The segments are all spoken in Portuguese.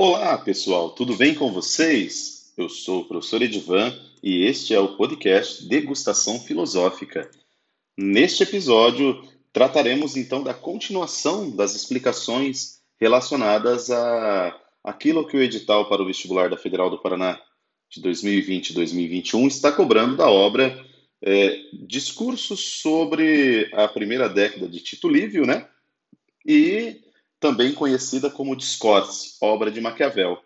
Olá, pessoal, tudo bem com vocês? Eu sou o professor Edivan e este é o podcast Degustação Filosófica. Neste episódio, trataremos então da continuação das explicações relacionadas a aquilo que o edital para o vestibular da Federal do Paraná de 2020 e 2021 está cobrando da obra é, Discursos sobre a primeira década de Tito Livio, né? E também conhecida como Discourse, obra de Maquiavel.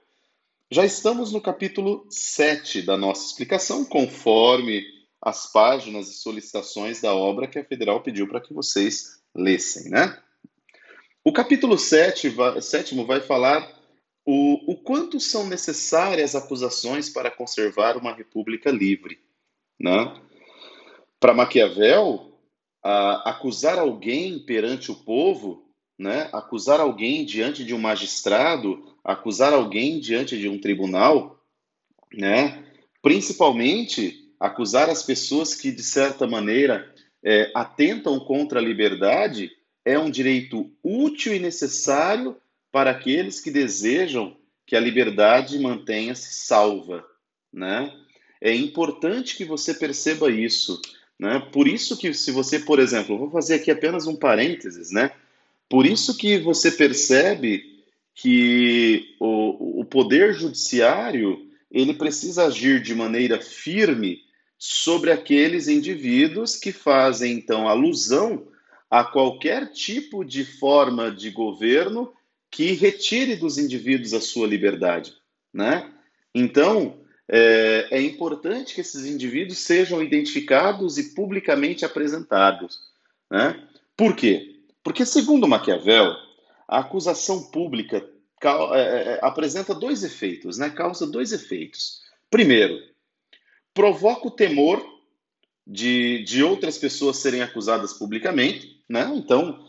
Já estamos no capítulo 7 da nossa explicação, conforme as páginas e solicitações da obra que a Federal pediu para que vocês lessem, né? O capítulo 7 vai, sétimo vai falar o, o quanto são necessárias acusações para conservar uma república livre, né? Para Maquiavel, a, acusar alguém perante o povo né, acusar alguém diante de um magistrado, acusar alguém diante de um tribunal, né, principalmente acusar as pessoas que, de certa maneira, é, atentam contra a liberdade, é um direito útil e necessário para aqueles que desejam que a liberdade mantenha-se salva. Né? É importante que você perceba isso. Né? Por isso que, se você, por exemplo, vou fazer aqui apenas um parênteses, né? Por isso que você percebe que o, o poder judiciário ele precisa agir de maneira firme sobre aqueles indivíduos que fazem então alusão a qualquer tipo de forma de governo que retire dos indivíduos a sua liberdade, né? Então é, é importante que esses indivíduos sejam identificados e publicamente apresentados, né? Por quê? Porque, segundo Maquiavel, a acusação pública é, é, é, apresenta dois efeitos, né? causa dois efeitos. Primeiro, provoca o temor de, de outras pessoas serem acusadas publicamente. Né? Então,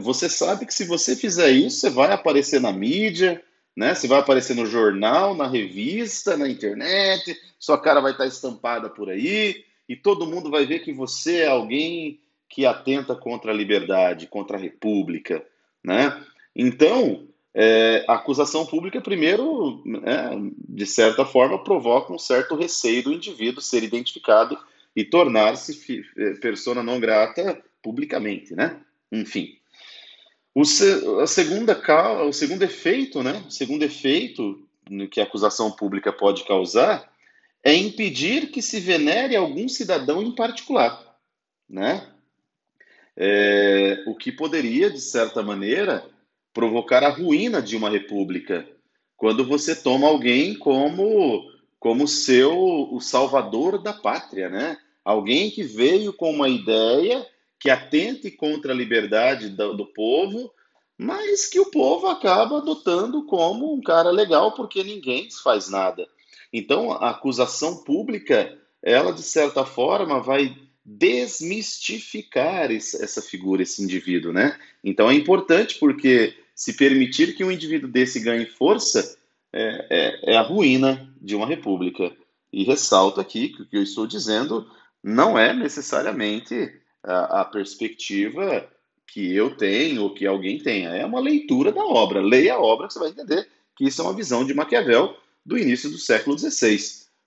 você sabe que se você fizer isso, você vai aparecer na mídia, né? Você vai aparecer no jornal, na revista, na internet, sua cara vai estar estampada por aí, e todo mundo vai ver que você é alguém que atenta contra a liberdade, contra a república, né? Então, é, a acusação pública, primeiro, é, de certa forma, provoca um certo receio do indivíduo ser identificado e tornar-se é, persona não grata publicamente, né? Enfim. O, a segunda, o segundo efeito, né? O segundo efeito que a acusação pública pode causar é impedir que se venere algum cidadão em particular, né? É, o que poderia, de certa maneira, provocar a ruína de uma república, quando você toma alguém como como seu o salvador da pátria, né? Alguém que veio com uma ideia que atente contra a liberdade do, do povo, mas que o povo acaba adotando como um cara legal porque ninguém faz nada. Então, a acusação pública, ela de certa forma vai desmistificar essa figura, esse indivíduo, né? Então é importante porque se permitir que um indivíduo desse ganhe força é, é, é a ruína de uma república. E ressalto aqui que o que eu estou dizendo não é necessariamente a, a perspectiva que eu tenho ou que alguém tenha. É uma leitura da obra. Leia a obra que você vai entender que isso é uma visão de Maquiavel do início do século XVI.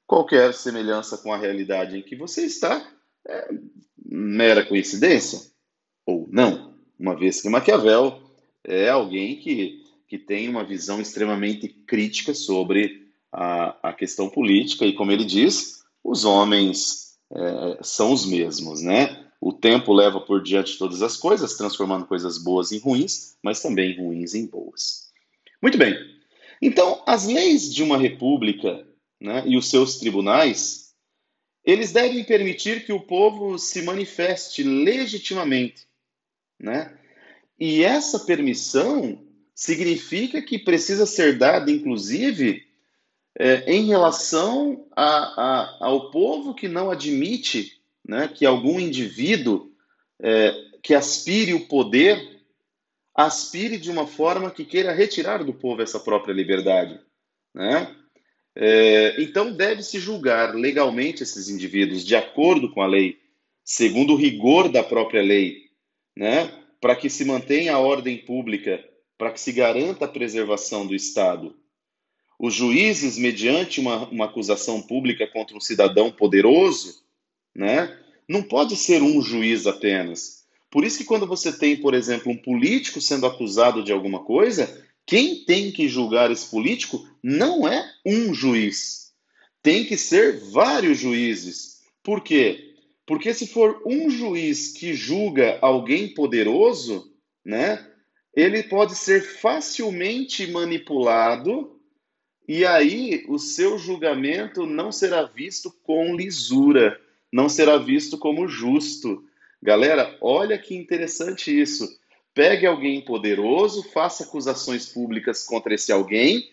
Qualquer semelhança com a realidade em que você está é mera coincidência? Ou não? Uma vez que Maquiavel é alguém que, que tem uma visão extremamente crítica sobre a, a questão política, e como ele diz, os homens é, são os mesmos, né? O tempo leva por diante todas as coisas, transformando coisas boas em ruins, mas também ruins em boas. Muito bem. Então, as leis de uma república né, e os seus tribunais eles devem permitir que o povo se manifeste legitimamente, né? E essa permissão significa que precisa ser dada, inclusive, é, em relação a, a, ao povo que não admite né, que algum indivíduo é, que aspire o poder aspire de uma forma que queira retirar do povo essa própria liberdade. Né? É, então, deve-se julgar legalmente esses indivíduos de acordo com a lei, segundo o rigor da própria lei, né? para que se mantenha a ordem pública, para que se garanta a preservação do Estado. os juízes, mediante uma, uma acusação pública contra um cidadão poderoso, né, não pode ser um juiz apenas. Por isso que quando você tem, por exemplo, um político sendo acusado de alguma coisa, quem tem que julgar esse político não é um juiz. Tem que ser vários juízes. Por quê? Porque se for um juiz que julga alguém poderoso, né, ele pode ser facilmente manipulado e aí o seu julgamento não será visto com lisura, não será visto como justo. Galera, olha que interessante isso. Pegue alguém poderoso, faça acusações públicas contra esse alguém,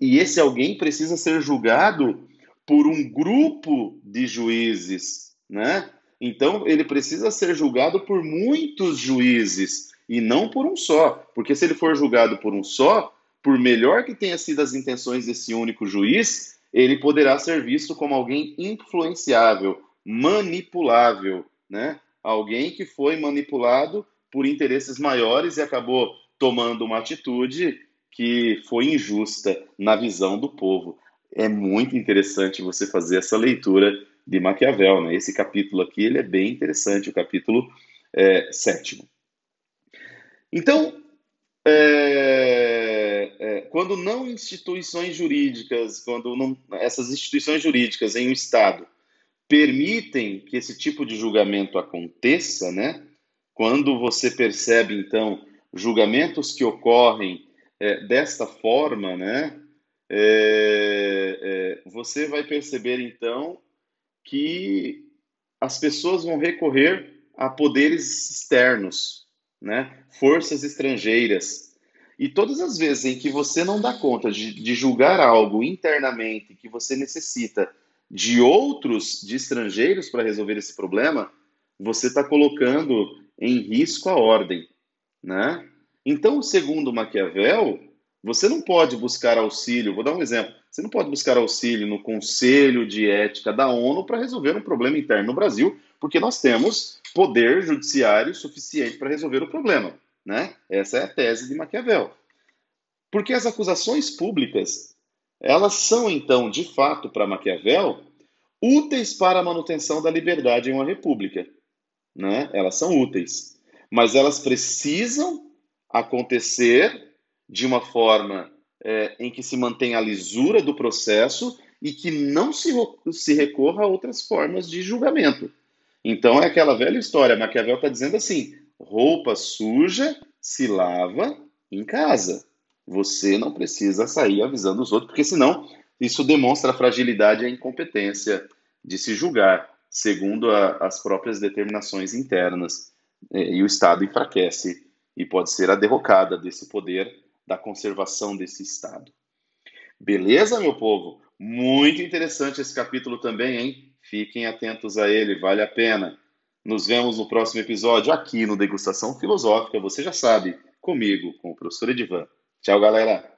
e esse alguém precisa ser julgado por um grupo de juízes, né? Então ele precisa ser julgado por muitos juízes e não por um só, porque se ele for julgado por um só, por melhor que tenha sido as intenções desse único juiz, ele poderá ser visto como alguém influenciável, manipulável, né? Alguém que foi manipulado por interesses maiores e acabou tomando uma atitude que foi injusta na visão do povo. É muito interessante você fazer essa leitura de Maquiavel, né? Esse capítulo aqui ele é bem interessante, o capítulo é, sétimo. Então, é, é, quando não instituições jurídicas, quando não, essas instituições jurídicas em um Estado permitem que esse tipo de julgamento aconteça, né? Quando você percebe, então, julgamentos que ocorrem é, desta forma, né? É, é, você vai perceber, então, que as pessoas vão recorrer a poderes externos, né? Forças estrangeiras. E todas as vezes em que você não dá conta de, de julgar algo internamente que você necessita de outros, de estrangeiros para resolver esse problema, você está colocando em risco a ordem, né? Então, segundo Maquiavel, você não pode buscar auxílio. Vou dar um exemplo. Você não pode buscar auxílio no Conselho de Ética da ONU para resolver um problema interno no Brasil, porque nós temos poder judiciário suficiente para resolver o problema, né? Essa é a tese de Maquiavel. Porque as acusações públicas elas são, então, de fato, para Maquiavel, úteis para a manutenção da liberdade em uma república. Né? Elas são úteis. Mas elas precisam acontecer de uma forma é, em que se mantenha a lisura do processo e que não se, se recorra a outras formas de julgamento. Então é aquela velha história. Maquiavel está dizendo assim: roupa suja se lava em casa. Você não precisa sair avisando os outros, porque senão isso demonstra a fragilidade e a incompetência de se julgar, segundo a, as próprias determinações internas. É, e o Estado enfraquece e pode ser a derrocada desse poder da conservação desse Estado. Beleza, meu povo? Muito interessante esse capítulo também, hein? Fiquem atentos a ele, vale a pena. Nos vemos no próximo episódio aqui no Degustação Filosófica, você já sabe, comigo, com o professor Edivan. Tchau, galera!